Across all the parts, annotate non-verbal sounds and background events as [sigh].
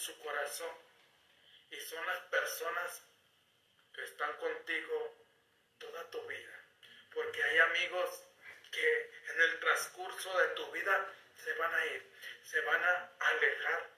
su corazón. Y son las personas que están contigo toda tu vida. Porque hay amigos que en el transcurso de tu vida se van a ir, se van a alejar.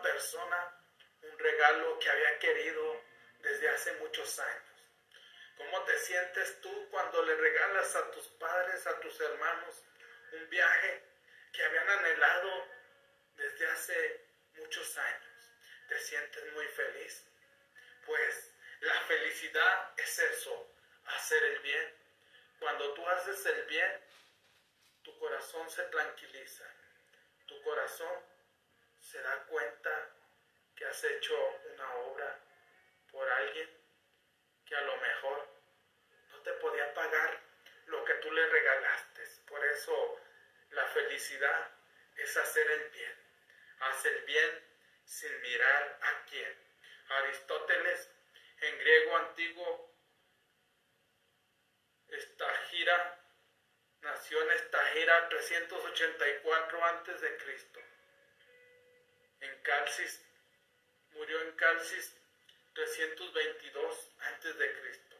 Una persona un regalo que había querido desde hace muchos años? ¿Cómo te sientes tú cuando le regalas a tus padres, a tus hermanos, un viaje que habían anhelado desde hace muchos años? ¿Te sientes muy feliz? Pues la felicidad es eso, hacer el bien. Cuando tú haces el bien, tu corazón se tranquiliza, tu corazón se da cuenta que has hecho una obra por alguien que a lo mejor no te podía pagar lo que tú le regalaste. Por eso la felicidad es hacer el bien. Haz el bien sin mirar a quién. Aristóteles, en griego antiguo, gira nació en gira 384 antes de Cristo. En Calcis, murió en Calcis 322 antes de Cristo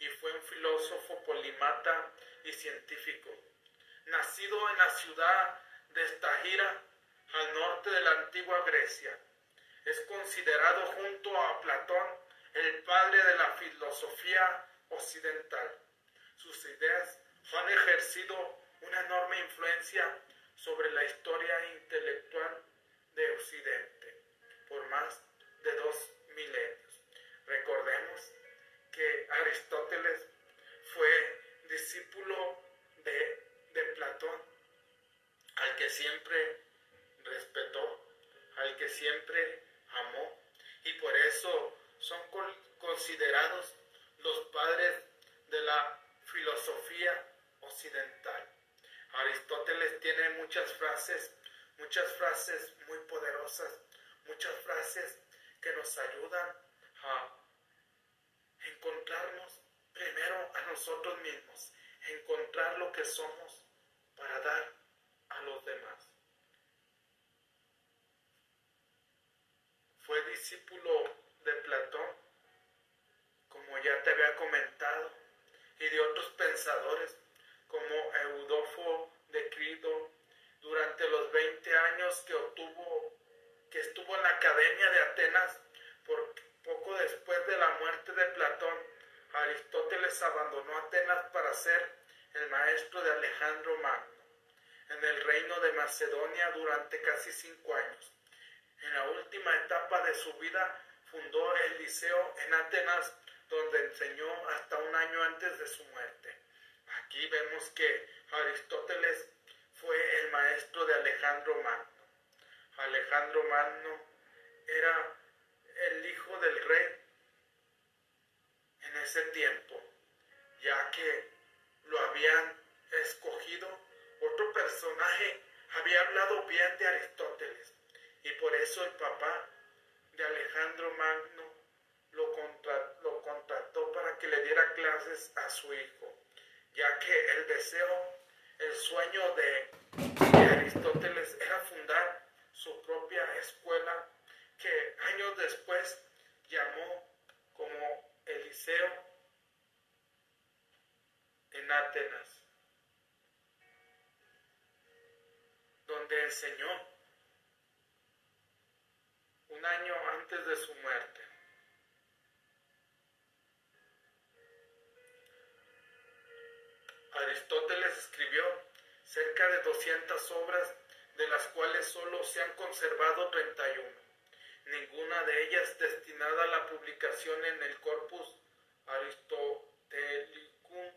y fue un filósofo polimata y científico. Nacido en la ciudad de Estagira, al norte de la antigua Grecia, es considerado junto a Platón el padre de la filosofía occidental. Sus ideas han ejercido una enorme influencia sobre la historia intelectual de Occidente por más de dos milenios. Recordemos que Aristóteles fue discípulo de, de Platón, al que siempre respetó, al que siempre amó, y por eso son considerados los padres de la filosofía occidental. Aristóteles tiene muchas frases, muchas frases muy poderosas, muchas frases que nos ayudan a encontrarnos primero a nosotros mismos, encontrar lo que somos para dar a los demás. Fue discípulo de Platón, como ya te había comentado, y de otros pensadores como Eudofo de Crido, durante los 20 años que obtuvo, que estuvo en la Academia de Atenas, poco después de la muerte de Platón, Aristóteles abandonó Atenas para ser el maestro de Alejandro Magno en el reino de Macedonia durante casi cinco años. En la última etapa de su vida fundó el liceo en Atenas, donde enseñó hasta un año antes de su muerte. Aquí vemos que Aristóteles fue el maestro de Alejandro Magno. Alejandro Magno era el hijo del rey en ese tiempo, ya que lo habían escogido. Otro personaje había hablado bien de Aristóteles y por eso el papá de Alejandro Magno lo, lo contrató para que le diera clases a su hijo, ya que el deseo, el sueño de, Aristóteles era fundar su propia escuela que años después llamó como Eliseo en Atenas, donde enseñó un año antes de su muerte. Cerca de 200 obras, de las cuales solo se han conservado 31, ninguna de ellas destinada a la publicación en el Corpus Aristotelicum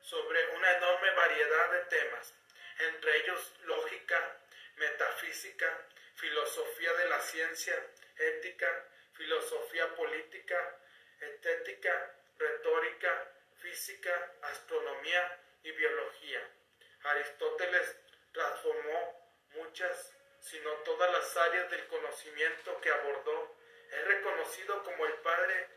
sobre una enorme variedad de temas, entre ellos lógica, metafísica, filosofía de la ciencia, ética, filosofía política, estética, retórica, física, astronomía y biología. Aristóteles transformó muchas, si no todas las áreas del conocimiento que abordó. Es reconocido como el padre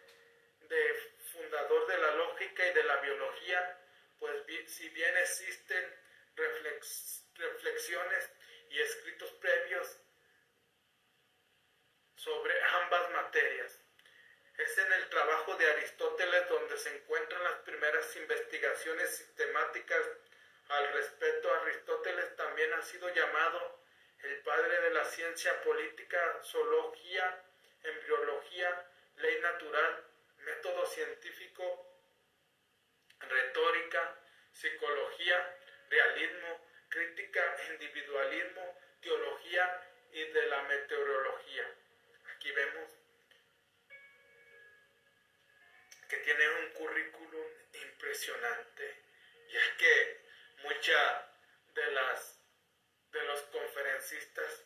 de fundador de la lógica y de la biología, pues si bien existen reflexiones y escritos previos sobre ambas materias. Es en el trabajo de Aristóteles donde se encuentran las primeras investigaciones sistemáticas al respecto. Aristóteles también ha sido llamado el padre de la ciencia política, zoología, embriología, ley natural, método científico, retórica, psicología, realismo, crítica, individualismo, teología y de la meteorología. Aquí vemos que tiene un currículum impresionante, ya que muchas de las de los conferencistas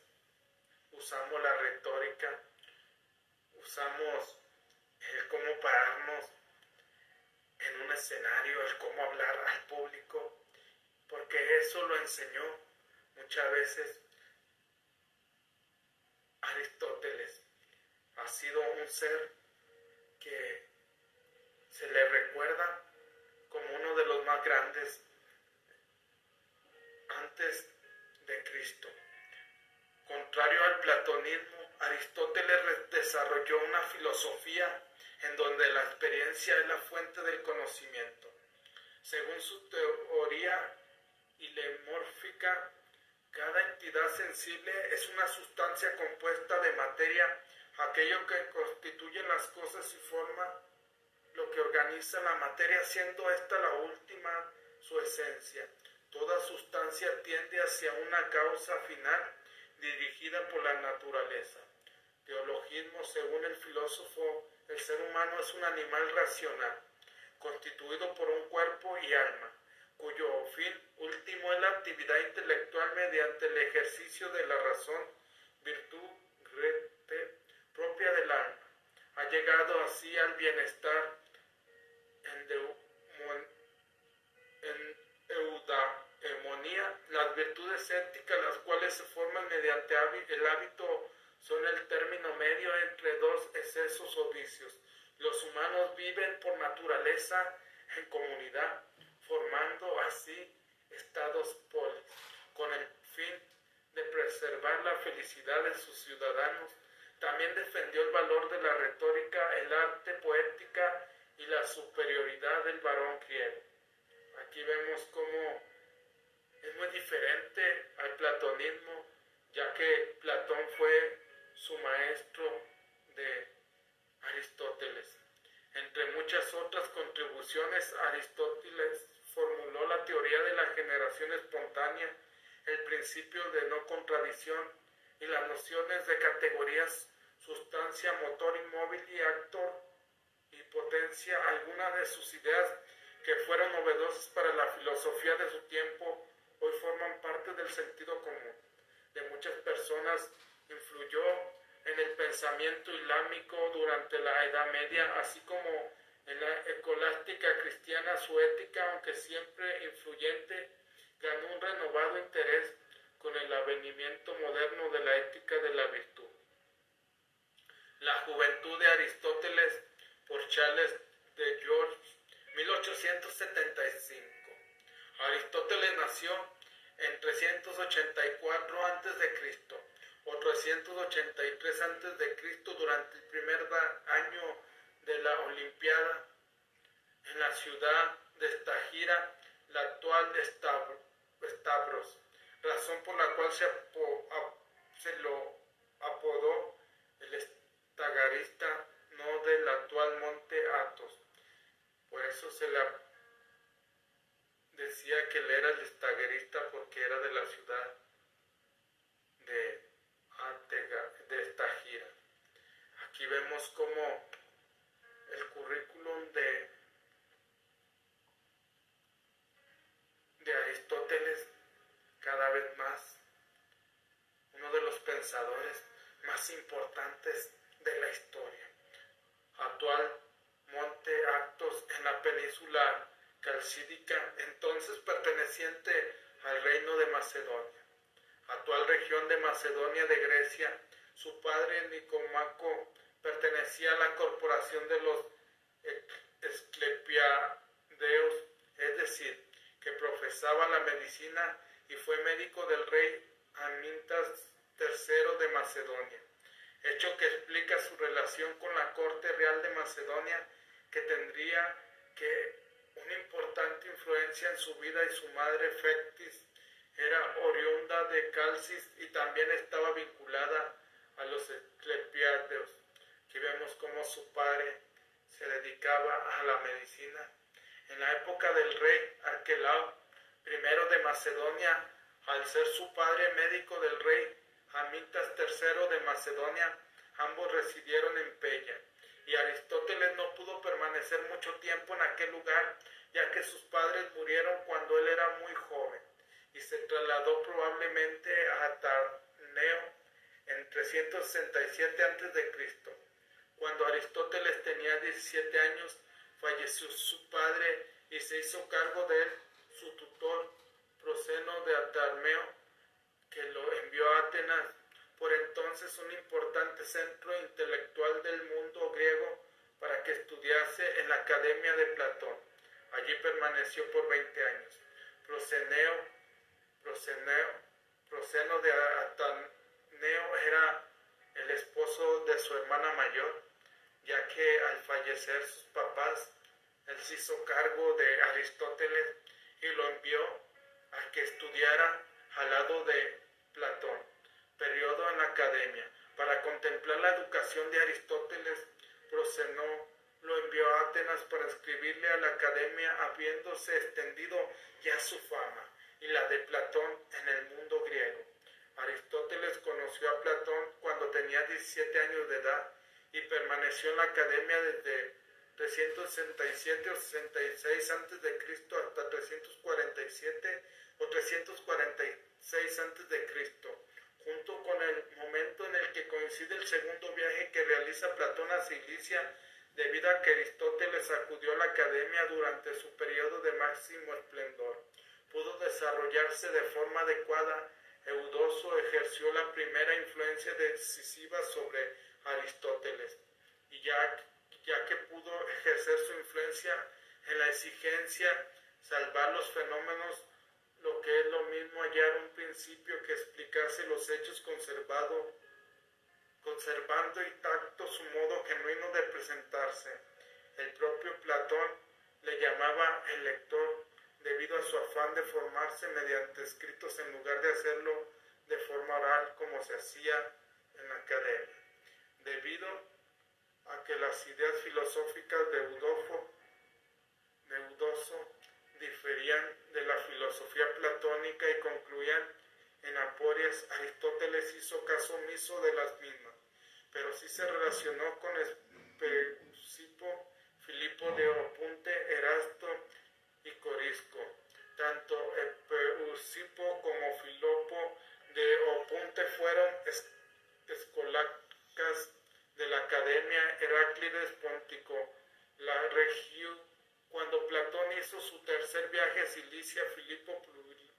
usamos la retórica, usamos el cómo pararnos en un escenario, el cómo hablar al público, porque eso lo enseñó muchas veces Aristóteles. Ha sido un ser que se le recuerda como uno de los más grandes de Cristo. Contrario al platonismo, Aristóteles desarrolló una filosofía en donde la experiencia es la fuente del conocimiento. Según su teoría ilemórfica, cada entidad sensible es una sustancia compuesta de materia, aquello que constituye las cosas y forma lo que organiza la materia, siendo esta la última su esencia. Toda sustancia tiende hacia una causa final dirigida por la naturaleza. Teologismo, según el filósofo, el ser humano es un animal racional, constituido por un cuerpo y alma, cuyo fin último es la actividad intelectual mediante el ejercicio de la razón, virtud propia del alma. Ha llegado así al bienestar en, en las virtudes éticas, las cuales se forman mediante el hábito, son el término medio entre dos excesos o vicios. Los humanos viven por naturaleza en comunidad, formando así estados polis, con el fin de preservar la felicidad de sus ciudadanos. También defendió el valor de la retórica, el arte poética y la superioridad del varón griego. Aquí vemos cómo es muy diferente al platonismo, ya que Platón fue su maestro de Aristóteles. Entre muchas otras contribuciones, Aristóteles formuló la teoría de la generación espontánea, el principio de no contradicción y las nociones de categorías sustancia, motor inmóvil y actor y potencia. Algunas de sus ideas que fueron novedosas para la filosofía de su tiempo hoy forman parte del sentido común de muchas personas. Influyó en el pensamiento islámico durante la Edad Media, así como en la escolástica cristiana, su ética, aunque siempre influyente, ganó un renovado interés con el avenimiento moderno de la ética de la virtud. La juventud de Aristóteles por Charles de George, 1875. Aristóteles nació en 384 a.C. o 383 a.C. durante el primer año de la Olimpiada en la ciudad de Estagira, la actual Stavros, razón por la cual se, se lo apodó el estagarista, no del actual monte Athos. Por eso se le decía que él era el estagarista porque era de la ciudad de, de esta gira. Aquí vemos como el currículum de, de Aristóteles cada vez más, uno de los pensadores más importantes de la historia. Actual monte Actos en la península calcídica, entonces perteneciente al reino de Macedonia. Actual región de Macedonia de Grecia, su padre Nicomaco pertenecía a la corporación de los Esclepiadeos, es decir, que profesaba la medicina y fue médico del rey Amintas III de Macedonia, hecho que explica su relación con la corte real de Macedonia, que tendría que una importante influencia en su vida y su madre Fectis era oriunda de Calcis y también estaba vinculada a los Esclepiadeos. Aquí vemos cómo su padre se dedicaba a la medicina. En la época del rey Arquelao I de Macedonia, al ser su padre médico del rey Amitas III de Macedonia, ambos residieron en Pella, y Aristóteles no pudo permanecer mucho tiempo en aquel lugar, ya que sus padres murieron cuando él era muy joven, y se trasladó probablemente a Tarneo en 367 a.C. Cuando Aristóteles tenía 17 años, falleció su padre y se hizo cargo de él su tutor Proceno de Atarmeo, que lo envió a Atenas, por entonces un importante centro intelectual del mundo griego, para que estudiase en la Academia de Platón. Allí permaneció por 20 años. Proceneo, Proceno de Ataneo era el esposo de su hermana mayor, ya que al fallecer sus papás, él se hizo cargo de Aristóteles y lo envió a que estudiara al lado de Platón, periodo en la academia. Para contemplar la educación de Aristóteles, Procenó lo envió a Atenas para escribirle a la academia, habiéndose extendido ya su fama y la de Platón en el mundo griego. Antes conoció a Platón cuando tenía 17 años de edad y permaneció en la academia desde 367 o 66 antes de Cristo hasta 347 o 346 antes de Cristo, junto con el momento en el que coincide el segundo viaje que realiza Platón a Cilicia, debido a que Aristóteles acudió a la academia durante su periodo de máximo esplendor. Pudo desarrollarse de forma adecuada Eudoso ejerció la primera influencia decisiva sobre Aristóteles, y ya, ya que pudo ejercer su influencia en la exigencia salvar los fenómenos, lo que es lo mismo hallar un principio que explicase los hechos conservado, conservando intacto su modo genuino de presentarse. El propio Platón le llamaba el lector debido a su afán de formarse mediante escritos en lugar de hacerlo de forma oral como se hacía en la academia. Debido a que las ideas filosóficas de Eudofo, de Eudoso diferían de la filosofía platónica y concluían en aporias, Aristóteles hizo caso omiso de las mismas, pero sí se relacionó con Espeusipo, Filipo de Opunte, Erasto y Corisco. Tanto Epeusipo como Filopo de Opunte fueron escolacas de la Academia Heráclides Póntico, la región. Cuando Platón hizo su tercer viaje a Cilicia, Filipo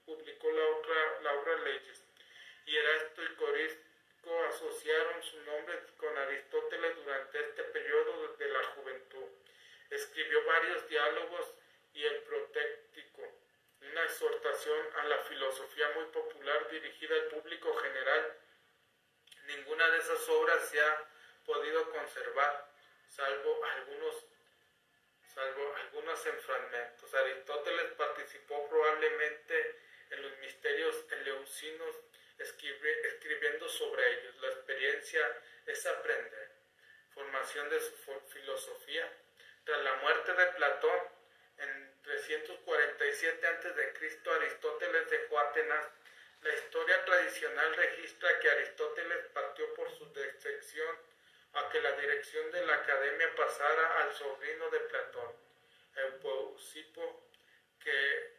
publicó la, otra, la obra Leyes, y Erasto y Corisco asociaron su nombre con Aristóteles durante este periodo de la juventud. Escribió varios diálogos y el protéctico, una exhortación a la filosofía muy popular dirigida al público general. Ninguna de esas obras se ha podido conservar, salvo algunos salvo algunos en fragmentos. Aristóteles participó probablemente en los misterios eleusinos escribiendo sobre ellos. La experiencia es aprender. formación de su filosofía. Tras la muerte de Platón, en 347 a.C., Aristóteles dejó Atenas. La historia tradicional registra que Aristóteles partió por su decepción a que la dirección de la academia pasara al sobrino de Platón, Eupeusipo, que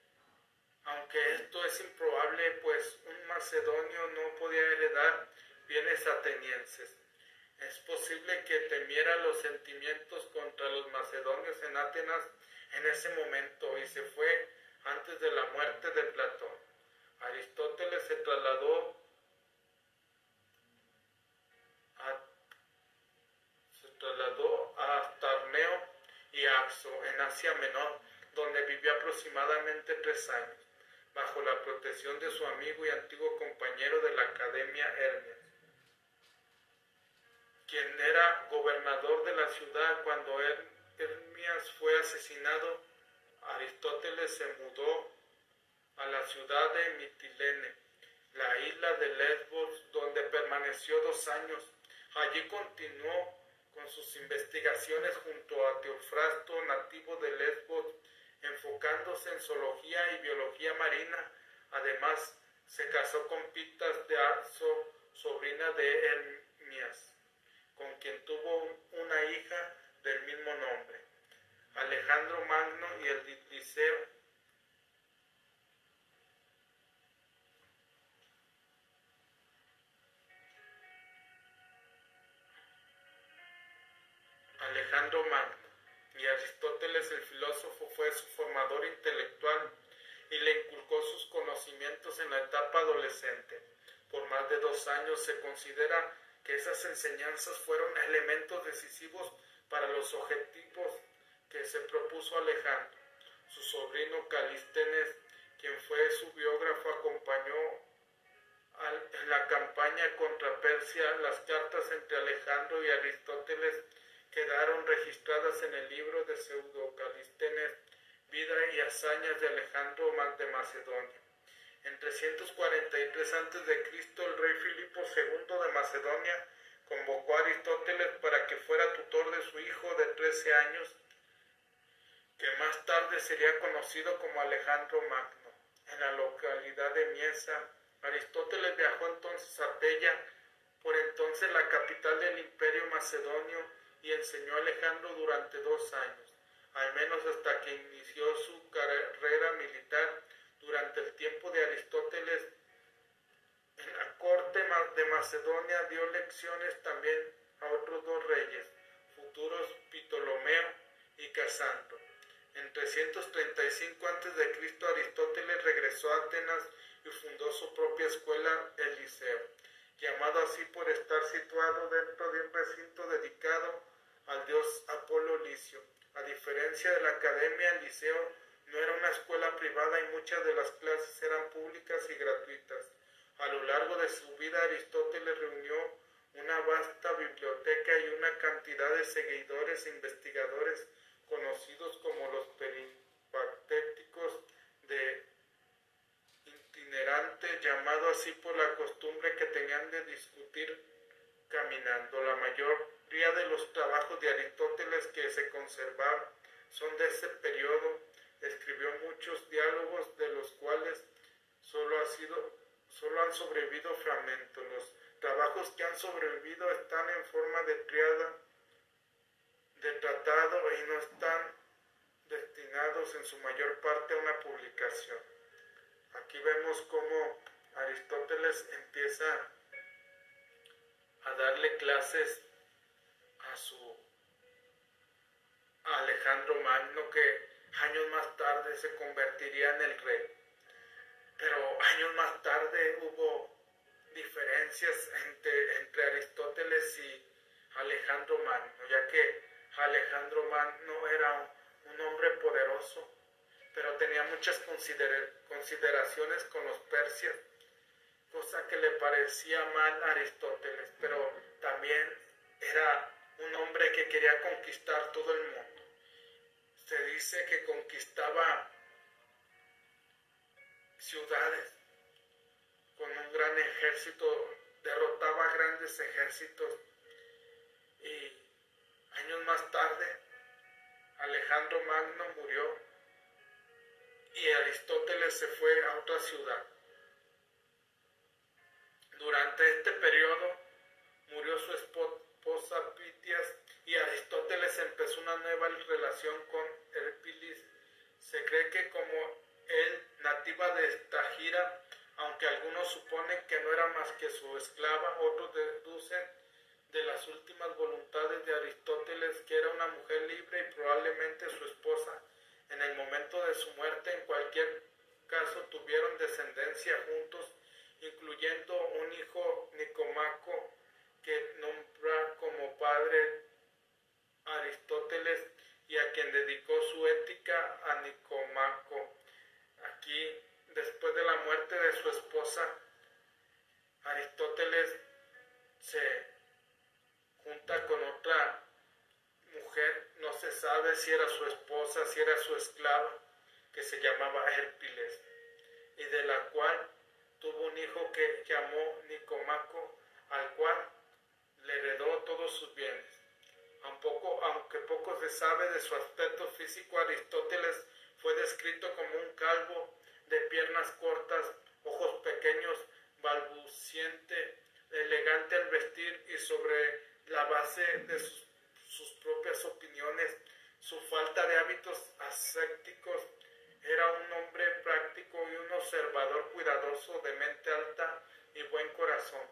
aunque esto es improbable, pues un macedonio no podía heredar bienes atenienses. Es posible que temiera los sentimientos contra los macedonios en Atenas en ese momento y se fue antes de la muerte de Platón. Aristóteles se trasladó a, se trasladó a Tarneo y Axo en Asia Menor, donde vivió aproximadamente tres años, bajo la protección de su amigo y antiguo compañero de la Academia Hermes quien era gobernador de la ciudad cuando Hermias fue asesinado, Aristóteles se mudó a la ciudad de Mitilene, la isla de Lesbos, donde permaneció dos años. Allí continuó con sus investigaciones junto a Teofrasto, nativo de Lesbos, enfocándose en zoología y biología marina. Además, se casó con Pitas de Arzo, sobrina de Hermias con quien tuvo una hija del mismo nombre, Alejandro Magno y el Liceo Alejandro Magno y Aristóteles el fue su formador intelectual y le inculcó sus conocimientos en la etapa adolescente. Por más de dos años se considera que esas enseñanzas fueron elementos decisivos para los objetivos que se propuso Alejandro. Su sobrino Calístenes, quien fue su biógrafo, acompañó en la campaña contra Persia. Las cartas entre Alejandro y Aristóteles quedaron registradas en el libro de Pseudo Calístenes, Vida y hazañas de Alejandro de Macedonia. En 343 a.C., el rey Filipo II de Macedonia convocó a Aristóteles para que fuera tutor de su hijo de 13 años, que más tarde sería conocido como Alejandro Magno. En la localidad de Miesa, Aristóteles viajó entonces a Pella, por entonces la capital del imperio macedonio, y enseñó a Alejandro durante dos años, al menos hasta que inició su carrera militar durante el tiempo de Aristóteles, en la corte de Macedonia dio lecciones también a otros dos reyes, futuros Ptolomeo y Casandro. En 335 a.C. Aristóteles regresó a Atenas y fundó su propia escuela, el Liceo, llamado así por estar situado dentro de un recinto dedicado al dios Apolo Licio. A diferencia de la academia, el Liceo no era una escuela privada y muchas de las clases eran públicas y gratuitas. A lo largo de su vida Aristóteles reunió una vasta biblioteca y una cantidad de seguidores e investigadores conocidos como los peripatéticos de itinerante, llamado así por la costumbre que tenían de discutir caminando. La mayoría de los trabajos de Aristóteles que se conservaron son de ese periodo escribió muchos diálogos de los cuales solo, ha sido, solo han sobrevivido fragmentos. Los trabajos que han sobrevivido están en forma de triada, de tratado y no están destinados en su mayor parte a una publicación. Aquí vemos cómo Aristóteles empieza a darle clases a su Alejandro Magno que años más tarde se convertiría en el rey. Pero años más tarde hubo diferencias entre, entre Aristóteles y Alejandro Magno, ya que Alejandro Magno era un, hombre poderoso, pero tenía muchas consideraciones con los persias, cosa que le parecía mal a Aristóteles, pero también era un hombre que quería conquistar todo el mundo. Se dice que conquistaba ciudades. Con un gran ejército, derrotaba grandes ejércitos. Y más tarde, Alejandro Magno murió y Aristóteles se fue a otra ciudad. Durante este periodo murió su esposa Pitias y Aristóteles empezó una nueva relación con Herpilis. Se cree que como él, nativa de Tagira, aunque algunos suponen que no era más que su esclava, otros deducen de las últimas voluntades de Aristóteles que era una mujer libre y probablemente su esposa. En el momento de su muerte, en cualquier caso, tuvieron descendencia juntos, incluyendo un hijo Nicomaco que nombra como padre Aristóteles y a quien dedicó su ética a Nicomaco. Aquí, después de la muerte de su esposa, Aristóteles se junta con otra mujer, no se sabe si era su esposa, si era su esclava, que se llamaba Hérpiles, y de la cual tuvo un hijo que llamó Nicomaco, al cual le heredó todos sus bienes. aunque poco se sabe de su aspecto físico, Aristóteles fue descrito como un calvo de piernas cortas, ojos pequeños, balbuciente, elegante al vestir y sobre la base de sus, sus propias opiniones, su falta de hábitos ascéticos, era un hombre práctico y un observador cuidadoso de mente alta y buen corazón,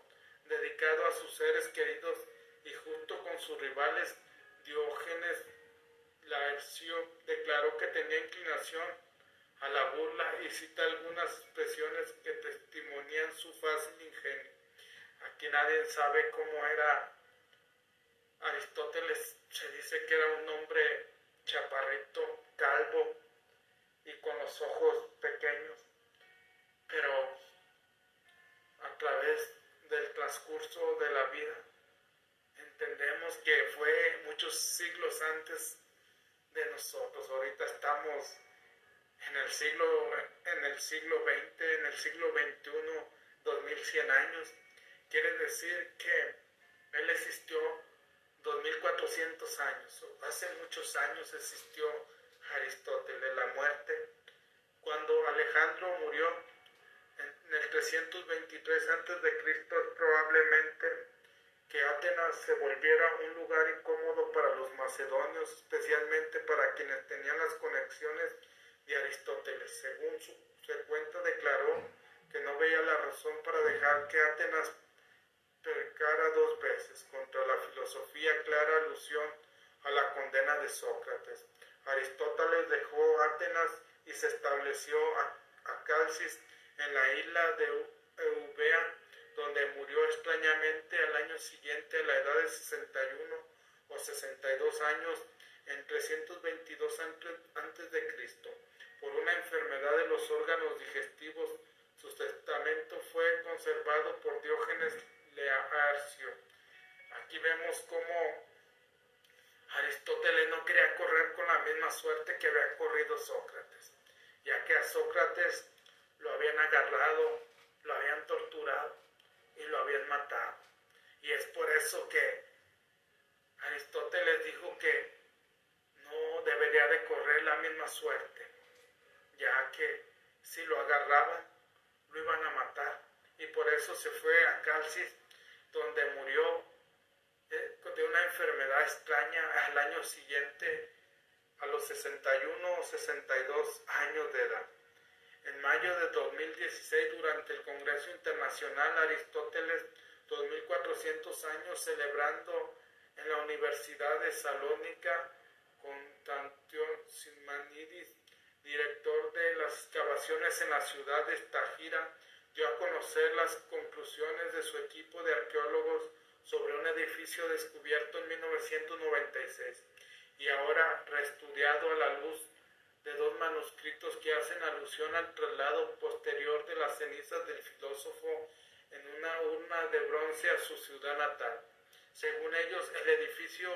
dedicado a sus seres queridos y junto con sus rivales Diógenes Laercio declaró que tenía inclinación a la burla y cita algunas expresiones que testimonian su fácil ingenio. Aquí nadie sabe cómo era Aristóteles, se dice que era un hombre chaparrito, calvo y con los ojos pequeños, pero a través del transcurso de la vida entendemos que fue muchos siglos antes de nosotros. Ahorita estamos en el siglo, en el siglo XX, en el siglo XXI, 2100 años. Quiere decir que Él existió 2400 años. Hace muchos años existió Aristóteles, la muerte. Cuando Alejandro murió en el 323 antes de Cristo, probablemente que Atenas se volviera un lugar incómodo para los macedonios, especialmente para quienes tenían las conexiones de Aristóteles. Según su, cuenta, declaró que no veía la razón para dejar que Atenas percara dos veces contra la filosofía clara alusión a la condena de Sócrates. Aristóteles dejó Atenas y se estableció a, a Calcis en la isla de Eubea donde murió extrañamente al año siguiente a la edad de 61 o 62 años en 322 antes de Cristo por una enfermedad de los órganos digestivos. Su testamento fue conservado por Diógenes Learcio. Aquí vemos cómo Aristóteles no quería correr con la misma suerte que había corrido Sócrates, ya que a Sócrates lo habían agarrado, lo habían torturado y lo habían matado. Y es por eso que Aristóteles dijo que no debería de correr la misma suerte, ya que si lo agarraban, lo iban a matar. Y por eso se fue a Calcis, donde murió eh, de una enfermedad extraña al año siguiente, a los 61 o 62 años de edad. En mayo de 2016, durante el Congreso Internacional Aristóteles 2400 años, celebrando en la Universidad de Salónica, Constantión Simanidis, director de las excavaciones en la ciudad de Tagira, dio a conocer las conclusiones de su equipo de arqueólogos sobre un edificio descubierto en 1996 y ahora reestudiado a la luz de dos manuscritos que hacen alusión al traslado posterior de las cenizas del filósofo en una urna de bronce a su ciudad natal. Según ellos, el edificio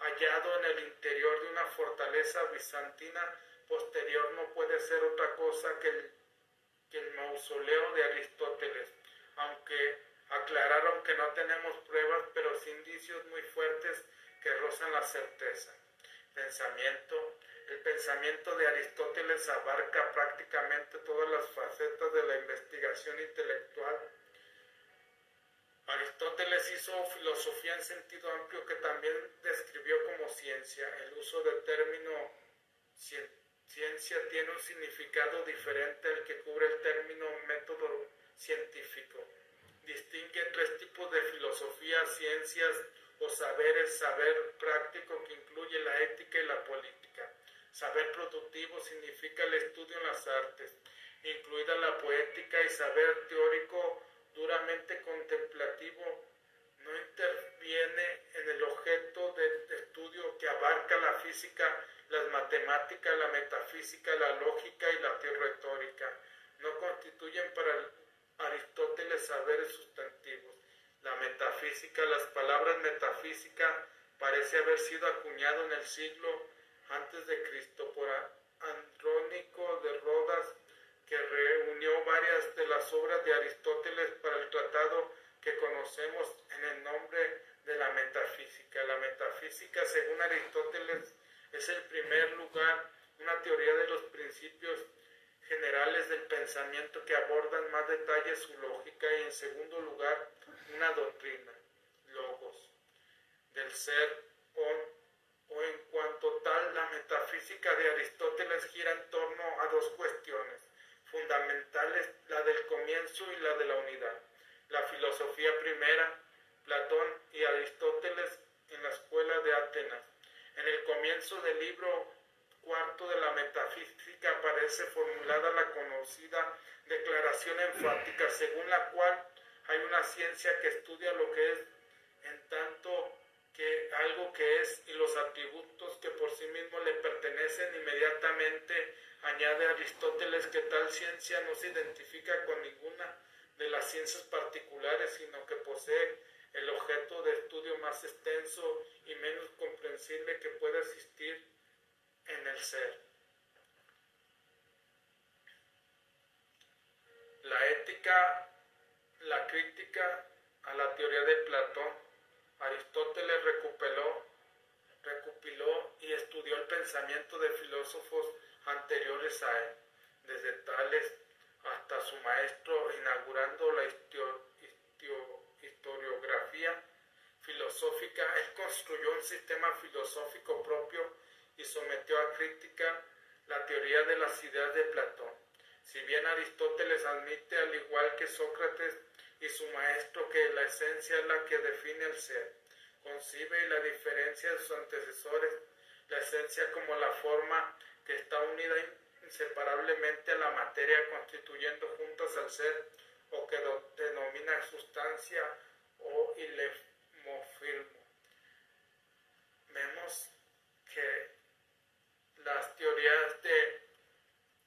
hallado en el interior de una fortaleza bizantina posterior no puede ser otra cosa que el, mausoleo de Aristóteles, aunque aclararon que no tenemos pruebas, pero sí indicios muy fuertes que rozan la certeza. Pensamiento. El pensamiento de Aristóteles abarca prácticamente todas las facetas de la investigación intelectual. Aristóteles hizo filosofía en sentido amplio que también describió como ciencia. El uso del término ciencia tiene un significado diferente al que cubre el término método científico. Distingue tres tipos de filosofía, ciencias o saberes, saber práctico que incluye la ética y la política. Saber productivo significa el estudio en las artes, incluida la poética y saber teórico duramente contemplativo no interviene en el objeto de estudio que abarca la física, las matemáticas, la metafísica, la lógica y la retórica. No constituyen para Aristóteles saberes sustantivos. La metafísica, las palabras metafísica parece haber sido acuñado en el siglo antes de Cristo por Andrónico de Rodas, que reunió varias de las obras de Aristóteles para el tratado que conocemos en el nombre de la metafísica. La metafísica, según Aristóteles, es el primer lugar una teoría de los principios generales del pensamiento que abordan más detalles su lógica y en segundo lugar una doctrina, logos, del ser o en cuanto tal la metafísica de Aristóteles gira en torno a dos cuestiones fundamentales, la del comienzo y la de la unidad. La filosofía primera, Platón y Aristóteles en la escuela de Atenas. En el comienzo del libro cuarto de la metafísica aparece formulada la conocida declaración enfática según la cual hay una ciencia que estudia lo que es que algo que es y los atributos que por sí mismos le pertenecen inmediatamente añade Aristóteles que tal ciencia no se identifica con ninguna de las ciencias particulares sino que posee el objeto de estudio más extenso y menos comprensible que puede existir en el ser. La ética, la crítica a la teoría de Platón Aristóteles recopiló, recopiló y estudió el pensamiento de filósofos anteriores a él, desde Tales hasta su maestro, inaugurando la historiografía filosófica. Él construyó un sistema filosófico propio y sometió a crítica la teoría de las ideas de Platón. Si bien Aristóteles admite, al igual que Sócrates, y su maestro que la esencia es la que define el ser. Concibe la diferencia de sus antecesores, la esencia como la forma que está unida inseparablemente a la materia constituyendo juntas al ser o que denomina sustancia o ilemofilmo. Vemos que las teorías de,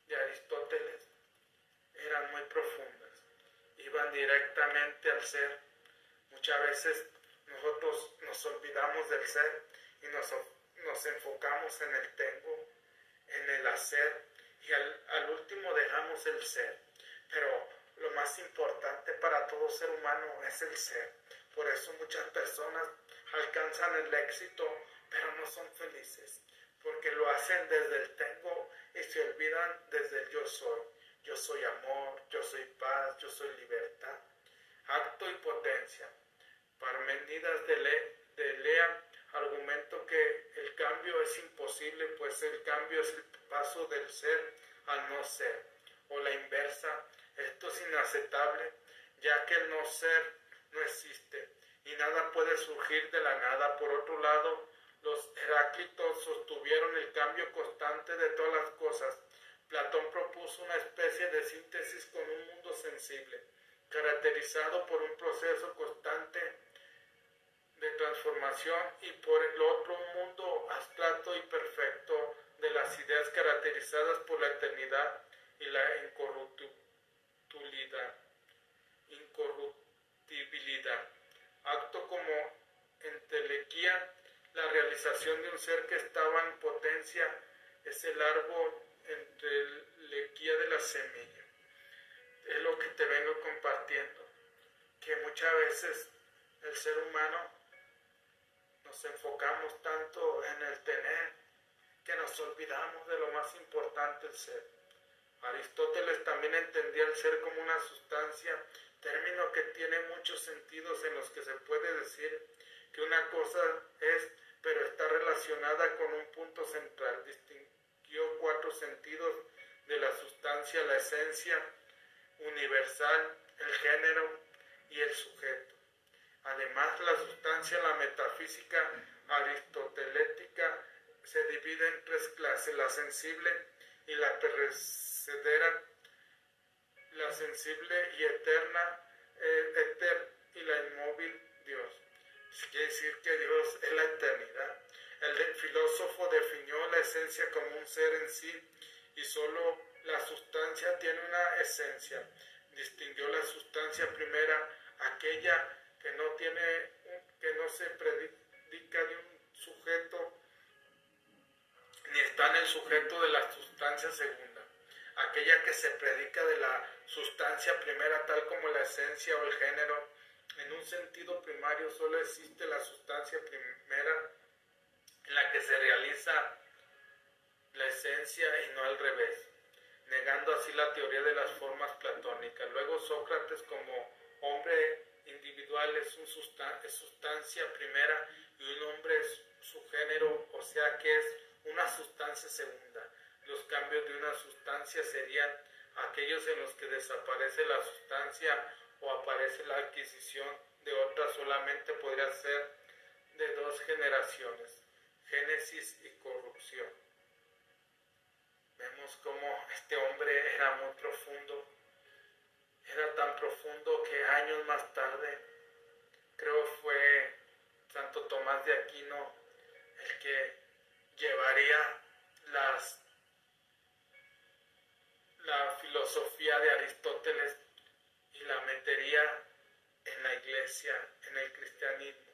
de Aristóteles eran muy profundas iban directamente al ser. Muchas veces nosotros nos olvidamos del ser y nos, nos enfocamos en el tengo, en el hacer y al, al último dejamos el ser. Pero lo más importante para todo ser humano es el ser. Por eso muchas personas alcanzan el éxito, pero no son felices, porque lo hacen desde el tengo y se olvidan desde el yo soy yo soy amor, yo soy paz, yo soy libertad. Acto y potencia. Parmenidas de, Le, de Lea argumento que el cambio es imposible, pues el cambio es el paso del ser al no ser, o la inversa. Esto es inaceptable, ya que el no ser no existe y nada puede surgir de la nada. Por otro lado, los Heráclitos sostuvieron el cambio constante de todas las cosas Platón propuso una especie de síntesis con un mundo sensible, caracterizado por un proceso constante de transformación y por el otro un mundo abstracto y perfecto de las ideas caracterizadas por la eternidad y la incorruptibilidad. incorruptibilidad. Acto como entelequía, la realización de un ser que estaba en potencia es el árbol entre el guía de la semilla. Es lo que te vengo compartiendo, que muchas veces el ser humano nos enfocamos tanto en el tener que nos olvidamos de lo más importante, el ser. Aristóteles también entendía el ser como una sustancia, término que tiene muchos sentidos en los que se puede decir que una cosa es, pero está relacionada con un punto central. Distinguió cuatro sentidos de la sustancia, la esencia universal, el género y el sujeto. Además, la sustancia, la metafísica aristotelética, se divide en tres clases, la sensible y la perecedera, la sensible y eterna, eh, eter, y la inmóvil Dios. Quiere decir que Dios es la eternidad. El filósofo definió la esencia como un ser en sí y solo la sustancia tiene una esencia. Distinguió la sustancia primera, aquella que no tiene, que no se predica de un sujeto ni está en el sujeto de la sustancia segunda, aquella que se predica de la sustancia primera tal como la esencia o el género. En un sentido primario solo existe la sustancia primera en la que se realiza la esencia y no al revés, negando así la teoría de las formas platónicas. Luego Sócrates como hombre individual es, un sustancia primera y un hombre es su género, o sea que es una sustancia segunda. Los cambios de una sustancia serían aquellos en los que desaparece la sustancia o aparece la adquisición de otra solamente podría ser de dos generaciones, génesis y corrupción. Vemos cómo este hombre era muy profundo, era tan profundo que años más tarde, creo fue Santo Tomás de Aquino el que llevaría las, la filosofía de Aristóteles y la metería en la iglesia, en el cristianismo.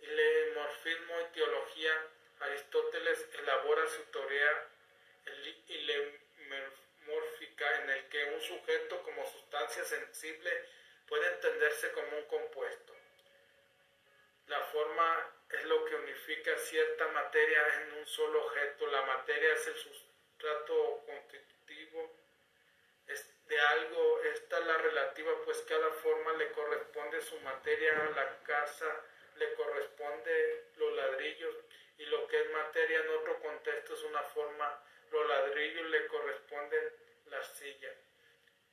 Y el morfismo y teología, Aristóteles elabora su teoría en el que un sujeto como sustancia sensible puede entenderse como un compuesto. La forma es lo que unifica cierta materia en un solo objeto. La materia es el sustrato constitutivo de algo. Esta es la relativa, pues cada forma le corresponde su materia. A la casa le corresponde los ladrillos y lo que es materia en otro contexto es una forma. Los ladrillos le corresponden la silla.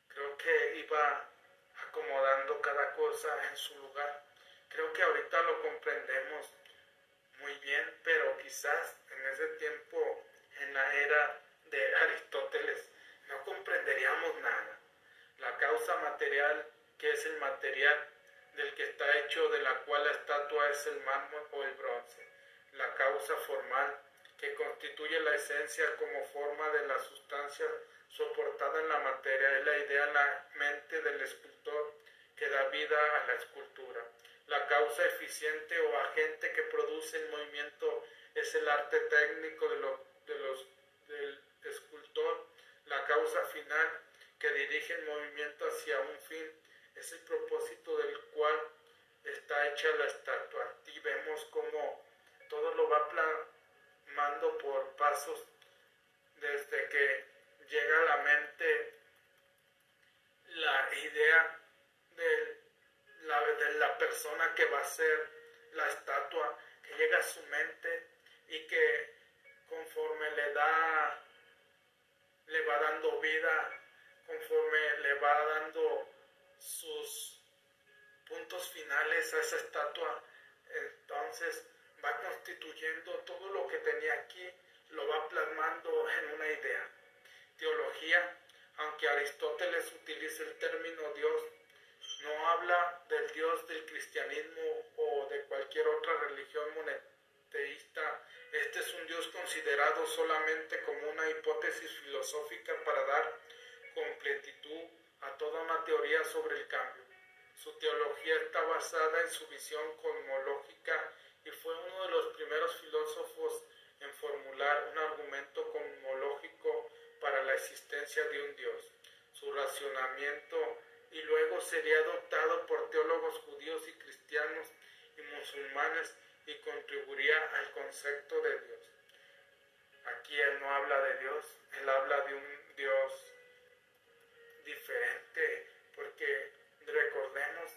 Creo que iba acomodando cada cosa en su lugar. Creo que ahorita lo comprendemos muy bien, pero quizás en ese tiempo, en la era de [laughs] Aristóteles, no comprenderíamos nada. La causa material, que es el material del que está hecho, de la cual la estatua es el mármol o el bronce. La causa formal, que constituye la esencia como forma de la sustancia soportada en la materia, es la idea en la mente del escultor que da vida a la escultura. La causa eficiente o agente que produce el movimiento es el arte técnico de, los, del escultor. La causa final que dirige el movimiento hacia un fin es el propósito del cual está hecha la estatua. Aquí vemos cómo todo lo va por pasos desde que llega a la mente la idea del la, de la persona que va a ser la estatua, que llega a su mente y que conforme le da, le va dando vida, conforme le va dando sus puntos finales a esa estatua, entonces va constituyendo todo lo que tenía aquí, lo va plasmando en una idea. Teología, aunque Aristóteles utiliza el término Dios, no habla del Dios del cristianismo o de cualquier otra religión monoteísta. Este es un Dios considerado solamente como una hipótesis filosófica para dar completitud a toda una teoría sobre el cambio. Su teología está basada en su visión cosmológica y fue uno de los primeros filósofos en formular un argumento cosmológico para la existencia de un Dios. Su racionamiento y luego sería adoptado por teólogos judíos y cristianos y musulmanes y contribuiría al concepto de Dios. Aquí él no habla de Dios, él habla de un Dios diferente, porque recordemos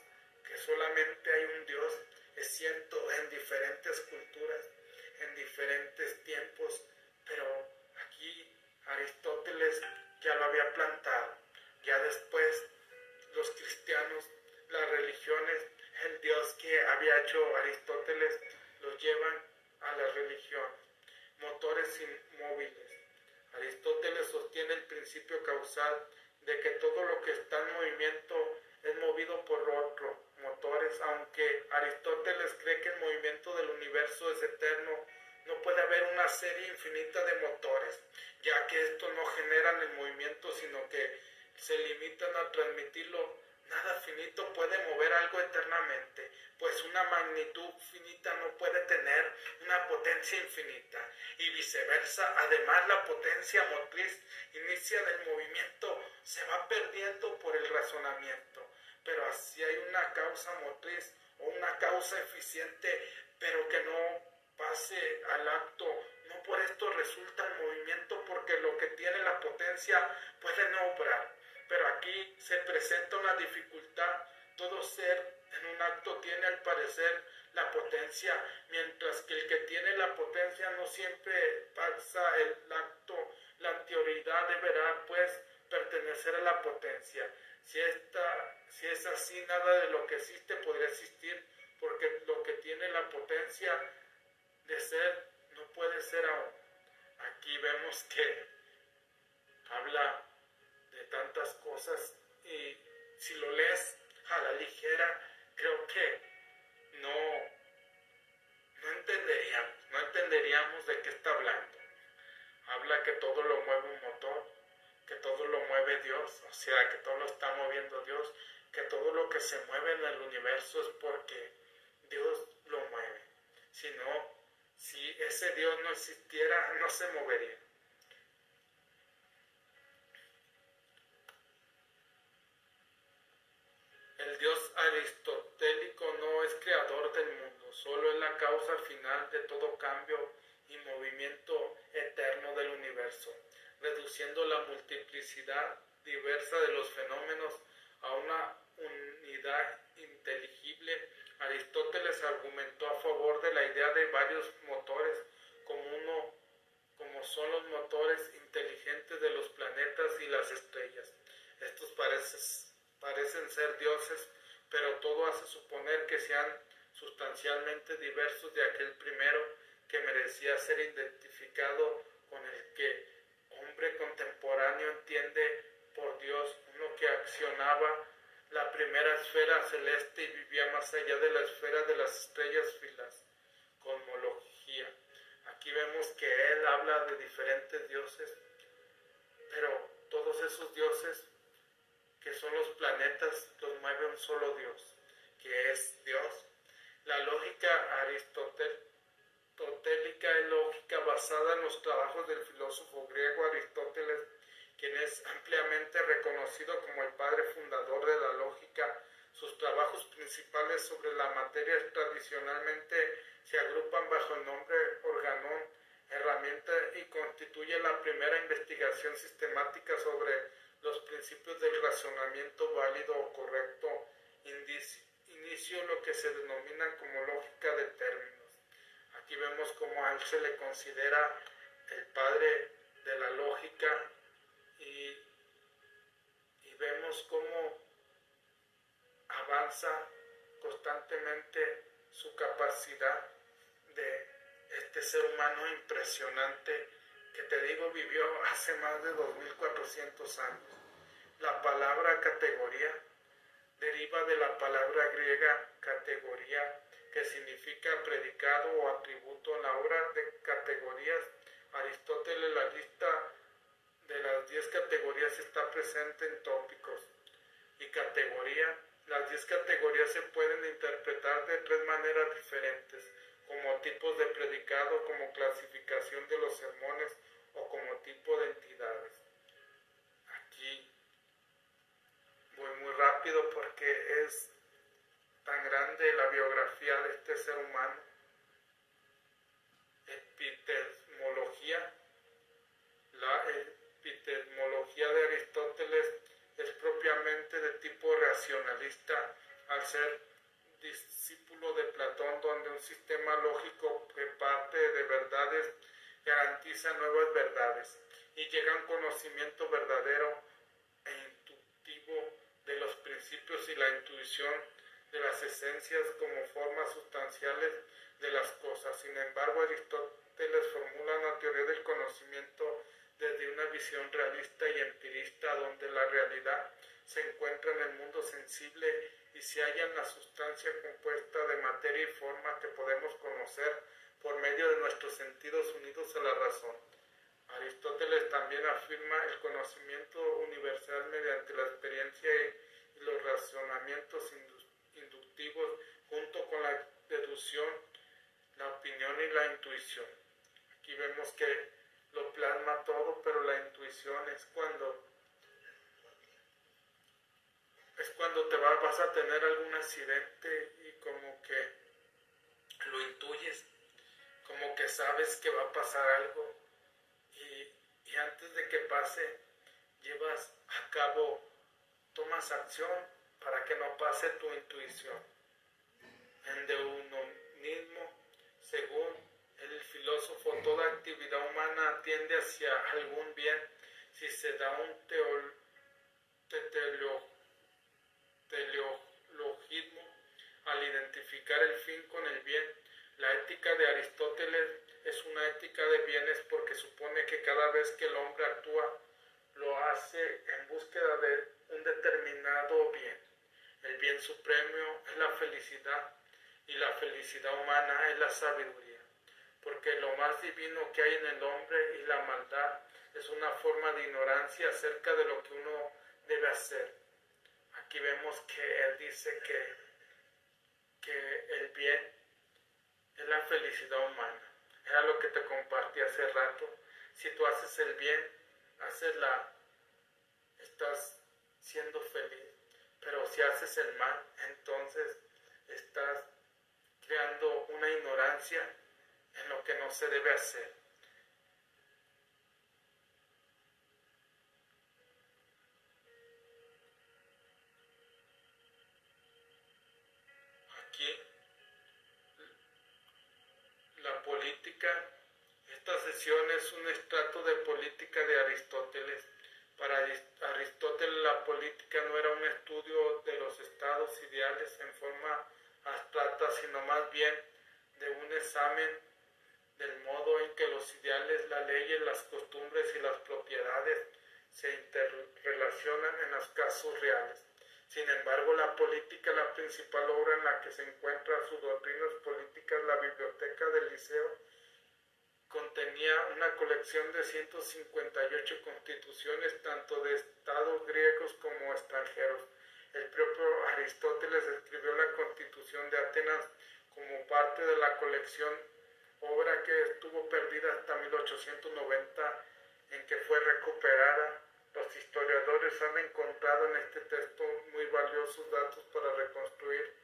que solamente hay un Dios, es cierto, en diferentes culturas, en diferentes tiempos, pero aquí Aristóteles ya lo había plantado. Ya después los cristianos, las religiones, el Dios que había hecho Aristóteles, los llevan a la religión. Motores inmóviles. Aristóteles sostiene el principio causal de que todo lo que está en movimiento es movido por otro, motores, aunque Aristóteles cree que el movimiento del universo es eterno, no puede haber una serie infinita de motores, ya que estos no generan el movimiento, sino que se limitan a transmitirlo. Nada finito puede mover algo eternamente, pues una magnitud finita no puede tener una potencia infinita y viceversa. Además, la potencia motriz inicia del movimiento se va perdiendo por el razonamiento, pero así hay una causa motriz o una causa eficiente, pero que no pase al acto. No por esto resulta el movimiento, porque lo que tiene la potencia puede no obrar. Pero aquí se presenta una dificultad. Todo ser en un acto tiene al parecer la potencia, mientras que el que tiene la potencia no siempre pasa el acto. La anterioridad deberá pues pertenecer a la potencia. Si, esta, si es así, nada de lo que existe podría existir, porque lo que tiene la potencia de ser no puede ser aún. Aquí vemos que habla de tantas cosas y si lo lees a la ligera, creo que no, no entenderíamos, no entenderíamos de qué está hablando. Habla que todo lo mueve un todo lo mueve Dios, o sea, que todo lo está moviendo Dios, que todo lo que se mueve en el universo es porque Dios lo mueve. Si no, si ese Dios no existiera, no se movería. El Dios aristotélico no es creador del mundo, solo es la causa final de todo cambio y movimiento eterno del universo, reduciendo la multiplicidad diversa de los fenómenos a una unidad inteligible Aristóteles argumentó a favor de la idea de varios motores como uno como son los motores inteligentes de los planetas y las estrellas. Estos parecen ser dioses, pero todo hace suponer que sean sustancialmente diversos de aquel primero que merecía ser identificado con el que contemporáneo entiende por Dios, uno que accionaba la primera esfera celeste y vivía más allá de la esfera de las estrellas filas, cosmología. Aquí vemos que él habla de diferentes dioses, pero todos esos dioses que son los planetas los mueve un solo Dios, que es Dios. La lógica aristotélica es lógica basada en los trabajos del filósofo griego quien es ampliamente reconocido como el padre fundador de la lógica. Sus trabajos principales sobre la materia tradicionalmente se agrupan bajo el nombre organón, herramienta y constituye la primera investigación sistemática sobre los principios del razonamiento válido o correcto, inicio lo que se denomina como lógica de términos. Aquí vemos cómo a él se le considera el padre de la lógica y, vemos cómo avanza constantemente su capacidad de este ser humano impresionante que te digo vivió hace más de 2400 años. La palabra categoría deriva de la palabra griega categoría que significa predicado o atributo en la obra de categorías. Aristóteles la lista de las 10 categorías está presente en tópicos y categoría. Las 10 categorías se pueden interpretar de tres maneras diferentes, como tipos de predicado, como clasificación de los sermones o como tipo de entidades. Aquí voy muy rápido porque es tan grande la biografía de este ser humano epistemología. La epistemología de Aristóteles es propiamente de tipo racionalista al ser discípulo de Platón, donde un sistema lógico que parte de verdades garantiza nuevas verdades y llega a un conocimiento verdadero e intuitivo de los principios y la intuición de las esencias como formas sustanciales de las cosas. Sin embargo, Aristóteles formula una teoría del conocimiento desde una visión realista y empirista donde la realidad se encuentra en el mundo sensible y se halla en la sustancia compuesta de materia y forma que podemos conocer por medio de nuestros sentidos unidos a la razón. Aristóteles también afirma el conocimiento universal mediante la experiencia y los razonamientos inductivos junto con la deducción, la opinión y la intuición. Aquí vemos que lo plasma todo, pero la intuición es cuando es cuando te vas a tener algún accidente y como que lo intuyes, como que sabes que va a pasar algo y, y antes de que pase llevas a cabo, tomas acción para que no pase tu intuición. En mismo según el filósofo, toda actividad humana tiende hacia algún bien si se da un teol, teleologismo al identificar el fin con el bien. La ética de Aristóteles es una ética de bienes porque supone que cada vez que el hombre actúa, lo hace en búsqueda de un determinado bien. El bien supremo es la felicidad y la felicidad humana es la sabiduría, porque lo más divino que hay en el hombre y la maldad es una forma de ignorancia acerca de lo que uno debe hacer. Aquí vemos que él dice que, que el bien es la felicidad humana. Era lo que te compartí hace rato. Si tú haces el bien, haces la, estás siendo feliz. Pero si haces el mal, entonces estás creando una ignorancia en lo que no se debe hacer. Aquí la política, esta sesión es un estrato de política de Aristóteles. Para Aristóteles la política no era un estudio de los estados ideales en forma abstracta, sino más bien de un examen del modo en que los ideales, las leyes, las costumbres y las propiedades se interrelacionan en los casos reales. Sin embargo, la política, la principal obra en la que se encuentra sus doctrinas políticas, la biblioteca del liceo, contenía una colección de 158 constituciones, tanto de estados griegos como extranjeros el propio Aristóteles escribió la Constitución de Atenas como parte de la colección, obra que estuvo perdida hasta 1890, en que fue recuperada. Los historiadores han encontrado en este texto muy valiosos datos para reconstruir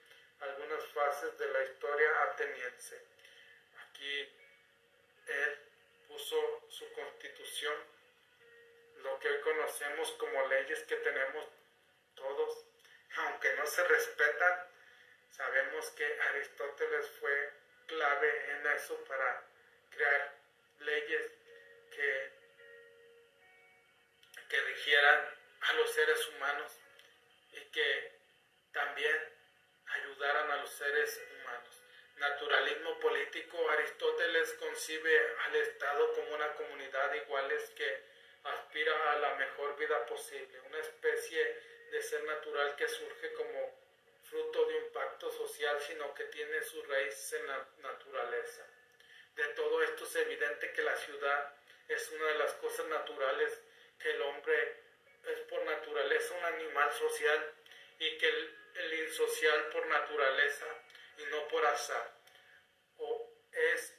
algunas fases de la historia ateniense. Aquí él puso su constitución, lo que hoy conocemos como leyes que tenemos todos aunque no se respetan, sabemos que Aristóteles fue clave en eso para crear leyes que, que rigieran a los seres humanos y que también ayudaran a los seres humanos. Naturalismo político, Aristóteles concibe al Estado como una comunidad iguales que aspira a la mejor vida posible, una especie de ser natural que surge como fruto de un pacto social, sino que tiene su raíz en la naturaleza. De todo esto es evidente que la ciudad es una de las cosas naturales, que el hombre es por naturaleza un animal social y que el, insocial por naturaleza y no por azar. O es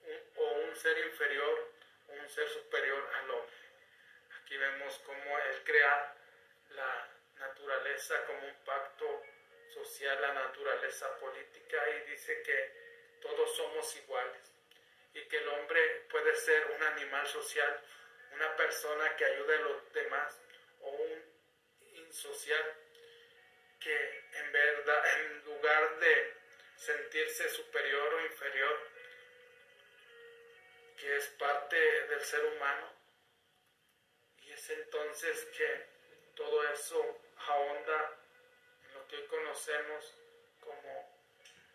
un, o un ser inferior o un ser superior al hombre. Aquí vemos cómo él crea la naturaleza como un pacto social, la naturaleza política y dice que todos somos iguales. y que el hombre puede ser un animal social, una persona que ayude a los demás o un insocial que en verdad en lugar de sentirse superior o inferior, que es parte del ser humano, y es entonces que todo eso ahonda que hoy conocemos como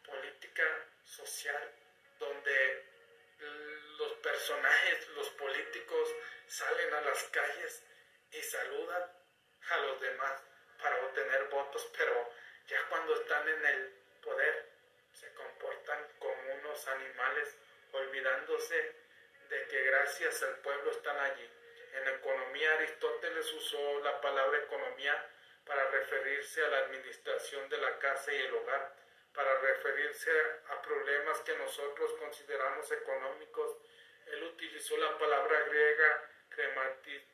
política social, donde los personajes, los políticos salen a las calles y saludan a los demás para obtener votos, pero ya cuando están en el poder se comportan como unos animales, olvidándose de que gracias al pueblo están allí. En economía Aristóteles usó la palabra economía para referirse a la administración de la casa y el hogar, para referirse a problemas que nosotros consideramos económicos. Él utilizó la palabra griega crematítica,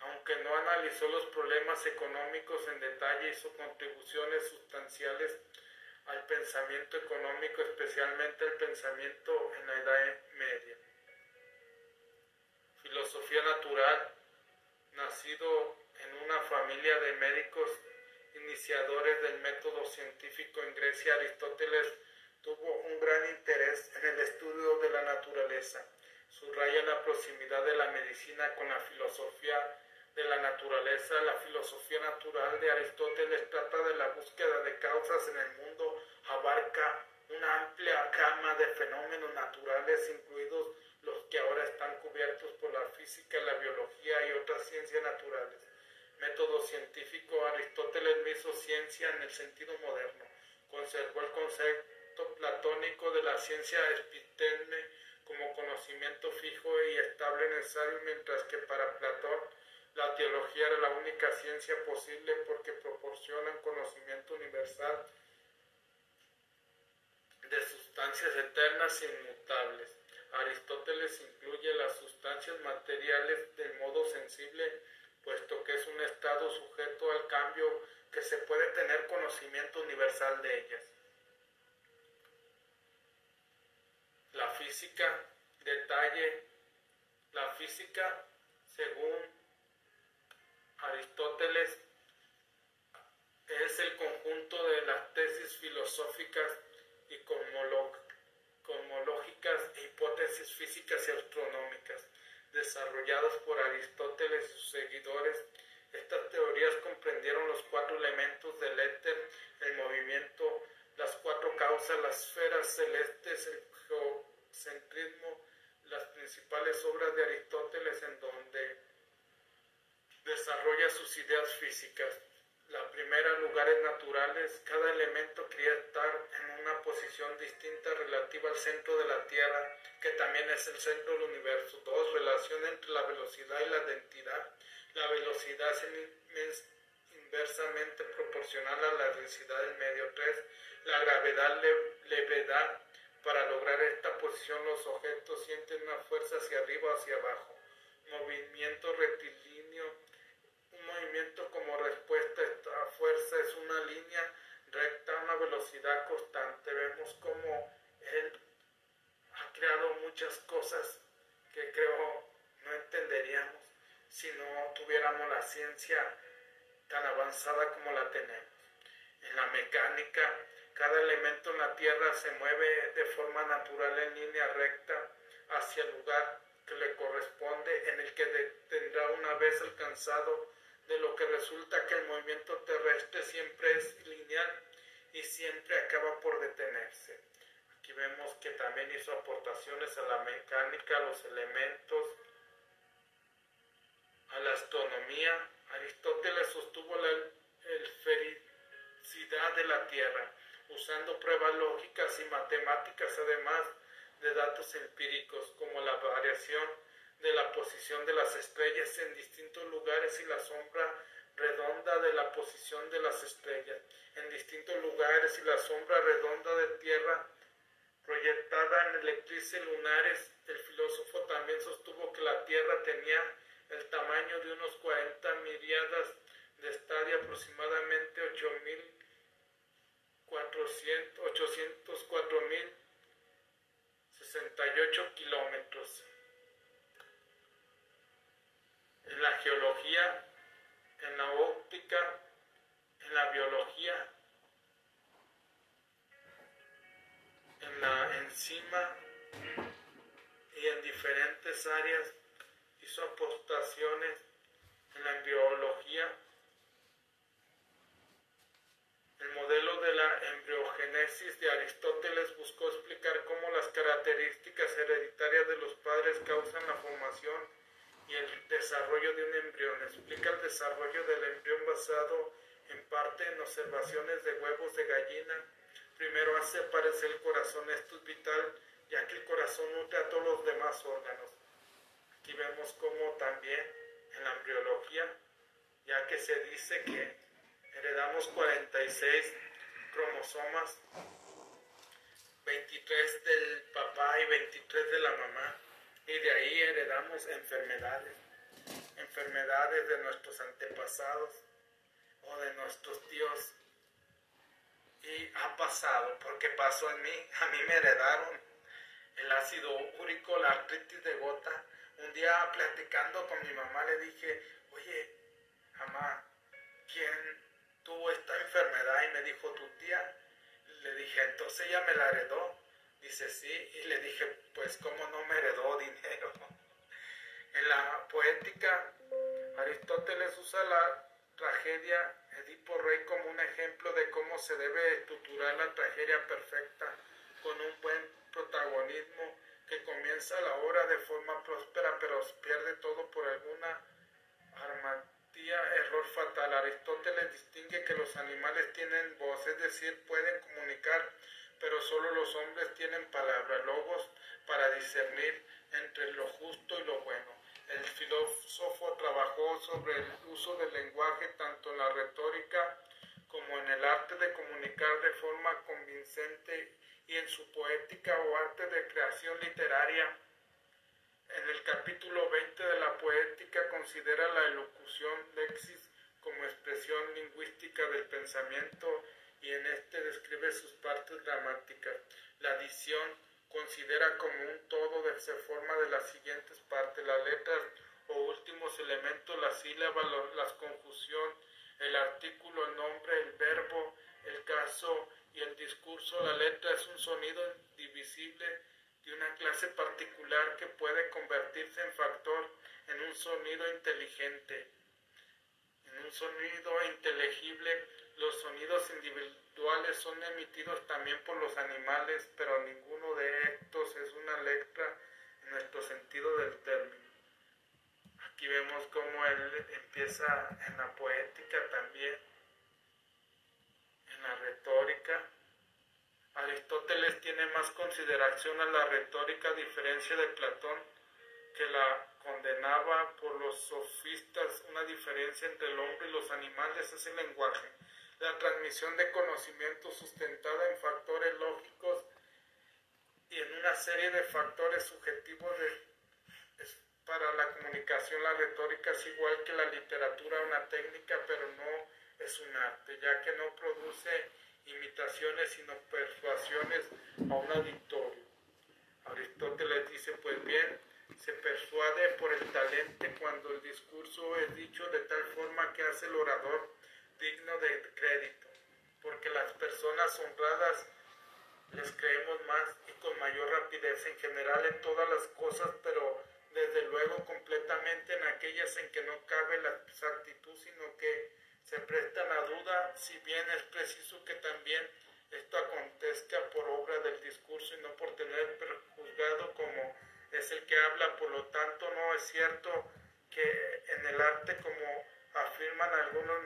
aunque no analizó los problemas económicos en detalle, hizo contribuciones sustanciales al pensamiento económico, especialmente el pensamiento en la Edad Media. Filosofía natural, nacido en una familia de médicos iniciadores del método científico en Grecia, Aristóteles tuvo un gran interés en el estudio de la naturaleza. Subraya la proximidad de la medicina con la filosofía de la naturaleza, la filosofía natural de Aristóteles trata de la búsqueda de causas en el mundo, abarca una amplia gama de fenómenos naturales, incluidos los que ahora están cubiertos por la física, la biología y otras ciencias naturales. Método científico, Aristóteles hizo ciencia en el sentido moderno, conservó el concepto platónico de la ciencia episteme como conocimiento fijo y estable necesario, mientras que para Platón la teología era la única ciencia posible porque proporciona un conocimiento universal de sustancias eternas e inmutables. Aristóteles incluye las sustancias materiales del modo sensible, puesto que es un estado sujeto al cambio que se puede tener conocimiento universal de ellas. La física, detalle, la física, según Aristóteles es el conjunto de las tesis filosóficas y cosmológicas e hipótesis físicas y astronómicas desarrolladas por Aristóteles y sus seguidores. Estas teorías comprendieron los cuatro elementos del éter, el movimiento, las cuatro causas, las esferas celestes, el geocentrismo, las principales obras de Aristóteles en donde desarrolla sus ideas físicas. La primera, lugares naturales. Cada elemento quería estar posición distinta relativa al centro de la Tierra, que también es el centro del universo. Dos, relación entre la velocidad y la densidad. La velocidad es inversamente proporcional a la densidad del medio. Tres, la gravedad, levedad. Para lograr esta posición, los objetos sienten una fuerza hacia arriba o hacia abajo. Movimiento rectilíneo movimiento como respuesta a esta fuerza es una línea recta a una velocidad constante. Vemos como Él ha creado muchas cosas que creo no entenderíamos si no tuviéramos la ciencia tan avanzada como la tenemos. En la mecánica, cada elemento en la Tierra se mueve de forma natural en línea recta hacia el lugar que le corresponde, en el que tendrá una vez alcanzado de lo que resulta que el movimiento terrestre siempre es lineal y siempre acaba por detenerse. Aquí vemos que también hizo aportaciones a la mecánica, a los elementos, a la astronomía. Aristóteles sostuvo la felicidad de la Tierra, usando pruebas lógicas y matemáticas, además de datos empíricos como la variación de la posición de las estrellas en distintos lugares y la sombra redonda de la posición de las estrellas en distintos lugares y la sombra redonda de tierra proyectada en electrices lunares. El filósofo también sostuvo que la Tierra tenía el tamaño de unos 40 miriadas de estadio, aproximadamente 8.400, 804.000 68 kilómetros. En la geología, en la óptica, en la biología, en la enzima y en diferentes áreas hizo aportaciones en la biología el modelo de la embriogénesis de Aristóteles buscó explicar cómo las características hereditarias de los padres causan la formación y el desarrollo de un embrión. Explica el desarrollo del embrión basado en parte en observaciones de huevos de gallina. Primero hace aparecer el corazón, esto es vital, ya que el corazón nutre a todos los demás órganos. Aquí vemos cómo también en la embriología, ya que se dice que heredamos 46 cromosomas, 23 del papá y 23 de la mamá, y de ahí heredamos enfermedades, enfermedades de nuestros antepasados o de nuestros tíos. Y ha pasado, porque pasó en mí, a mí me heredaron el ácido úrico, la artritis de gota. Un día platicando con mi mamá le dije, oye, mamá, ¿quién tuvo esta enfermedad y me dijo, tu tía, le dije, entonces ella me la heredó. Dice, sí, y le dije, pues cómo no me heredó dinero. [laughs] en la poética, Aristóteles usa la tragedia Edipo Rey como un ejemplo de cómo se debe estructurar la tragedia perfecta con un buen protagonismo que comienza la obra de forma próspera pero pierde todo por alguna armadura error fatal. Aristóteles distingue que los animales tienen voz, es decir, pueden comunicar, pero solo los hombres tienen palabra, logos, para discernir entre lo justo y lo bueno. El filósofo trabajó sobre el uso del lenguaje tanto en la retórica como en el arte de comunicar de forma convincente y en su poética o arte de creación literaria en el capítulo 20 de la poética considera la elocución lexis como expresión lingüística del pensamiento y en este describe sus partes dramáticas. La adición considera como un todo de se forma de las siguientes partes, las letras o últimos elementos, la sílaba, la conjunción, el artículo, el nombre, el verbo, el caso y el discurso. La letra es un sonido indivisible de una clase particular que puede convertirse en factor en un sonido inteligente. En un sonido inteligible, los sonidos individuales son emitidos también por los animales, pero ninguno de estos es una letra en nuestro sentido del término. Aquí vemos cómo él empieza en la poética también, en la retórica, Aristóteles tiene más consideración a la retórica a diferencia de Platón, que la condenaba por los sofistas. Una diferencia entre el hombre y los animales es el lenguaje. La transmisión de conocimiento sustentada en factores lógicos y en una serie de factores subjetivos para la comunicación. La retórica es igual que la literatura, una técnica, pero no es un arte, ya que no produce imitaciones, sino persuasiones a un auditorio. Aristóteles dice, pues bien, se persuade por el talento cuando el discurso es dicho de tal forma que hace el orador digno de crédito, porque las personas honradas les creemos más y con mayor rapidez en general en todas las cosas, pero desde luego completamente en aquellas en que no cabe la exactitud, sino que se prestan a duda, si bien es preciso que también esto acontezca por obra del discurso y no por tener prejuzgado como es el que habla, por lo tanto no es cierto que en el arte como afirman algunos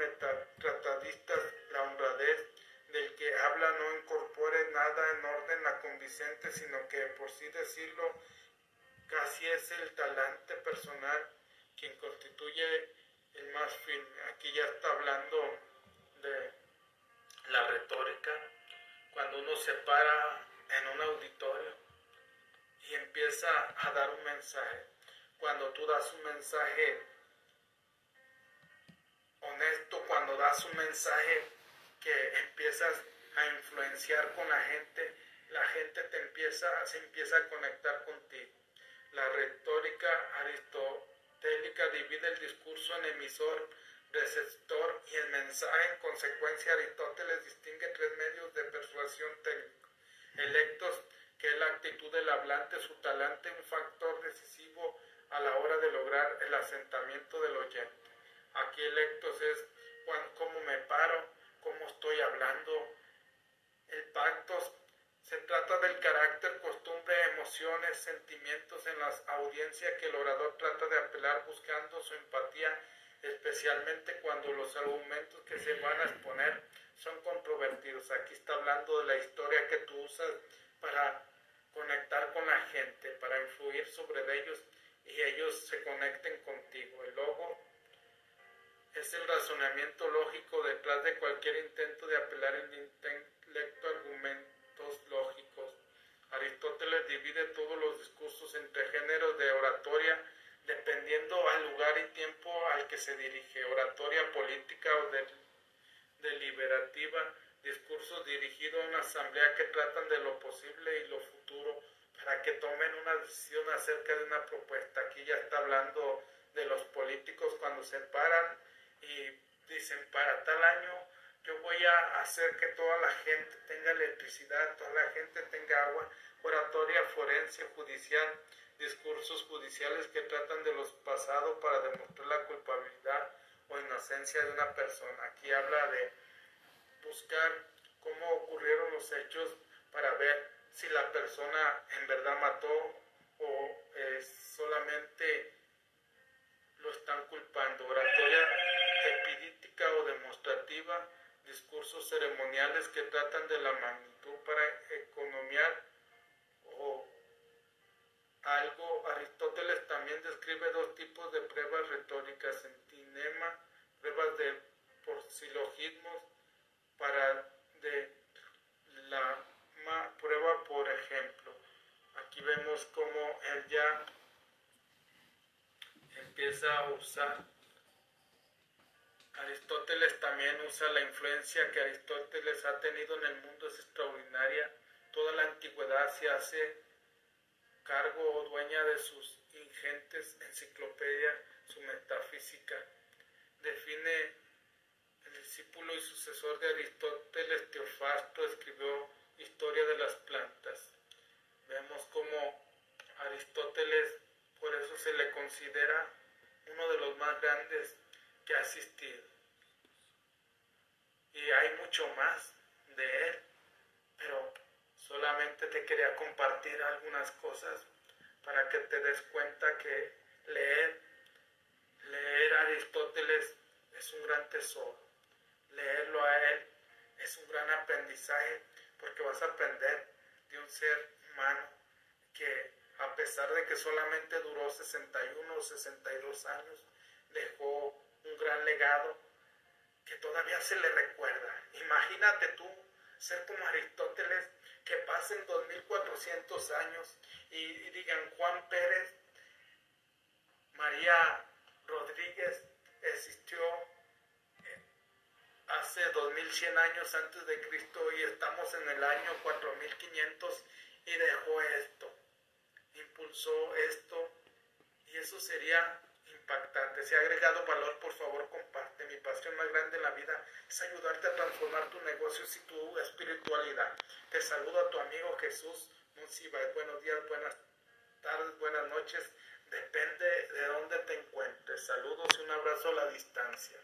tratadistas la honradez del que habla no incorpore nada en orden a convincente, sino que por sí decirlo casi es el talante personal quien constituye el más fin. Aquí ya está hablando de la retórica, cuando uno se para en un auditorio empieza a dar un mensaje. Cuando tú das un mensaje honesto, cuando das un mensaje que empiezas a influenciar con la gente, la gente te empieza, se empieza a conectar contigo. La retórica aristotélica divide el discurso en emisor, receptor y el mensaje. En consecuencia, Aristóteles distingue tres medios de persuasión técnico. Electos, que la actitud del hablante, su talante, un factor decisivo a la hora de lograr el asentamiento del oyente. Aquí electos es cómo me paro, cómo estoy hablando. El pacto se trata del carácter, costumbre, emociones, sentimientos en las audiencias que el orador trata de apelar buscando su empatía, especialmente cuando los argumentos que se van a exponer son controvertidos. Aquí está hablando de la historia que tú usas para conectar con la gente, para influir sobre ellos y ellos se conecten contigo. El logo es el razonamiento lógico detrás de cualquier intento de apelar el intelecto a argumentos lógicos. Aristóteles divide todos los discursos entre géneros de oratoria dependiendo al lugar y tiempo al que se dirige, oratoria política o deliberativa, discursos dirigidos a una asamblea que tratan de lo posible y lo futuro para que tomen una decisión acerca de una propuesta. Aquí ya está hablando de los políticos cuando se paran y dicen para tal año yo voy a hacer que toda la gente tenga electricidad, toda la gente tenga agua, oratoria forense, judicial, discursos judiciales que tratan de los pasados para demostrar la culpabilidad o inocencia de una persona. Aquí habla de buscar cómo ocurrieron los hechos para ver si la persona en verdad mató o es solamente lo están culpando. Oratoria epidítica o demostrativa, discursos ceremoniales que tratan de la magnitud para economiar o algo. Aristóteles también describe dos tipos de pruebas retóricas, entinema, pruebas de por silogismos para la prueba por ejemplo. Aquí vemos cómo él ya empieza a usar. Aristóteles también usa la influencia que Aristóteles ha tenido en el mundo, es extraordinaria. Toda la antigüedad se hace cargo o dueña de sus ingentes enciclopedias, su metafísica. Define discípulo y sucesor de Aristóteles, Teofasto, escribió Historia de las plantas. Vemos cómo Aristóteles por eso se le considera uno de los más grandes que ha existido. Y hay mucho más de él, pero solamente te quería compartir algunas cosas para que te des cuenta que leer, leer Aristóteles es un gran tesoro. Leerlo a él es un gran aprendizaje porque vas a aprender de un ser humano que a pesar de que solamente duró 61 o 62 años, dejó un gran legado que todavía se le recuerda. Imagínate tú ser como Aristóteles, que pasen 2400 años y, digan Juan Pérez, María Rodríguez existió hace 2100 años antes de Cristo y estamos en el año 4500 y dejó esto impulsó esto y eso sería impactante. Si ha agregado valor, por favor, comparte. Mi pasión más grande en la vida es ayudarte a transformar tu negocio y tu espiritualidad. Te saludo a tu amigo Jesús Monsiváis. Buenos días, buenas tardes, buenas noches. Depende de dónde te encuentres. Saludos y un abrazo a la distancia.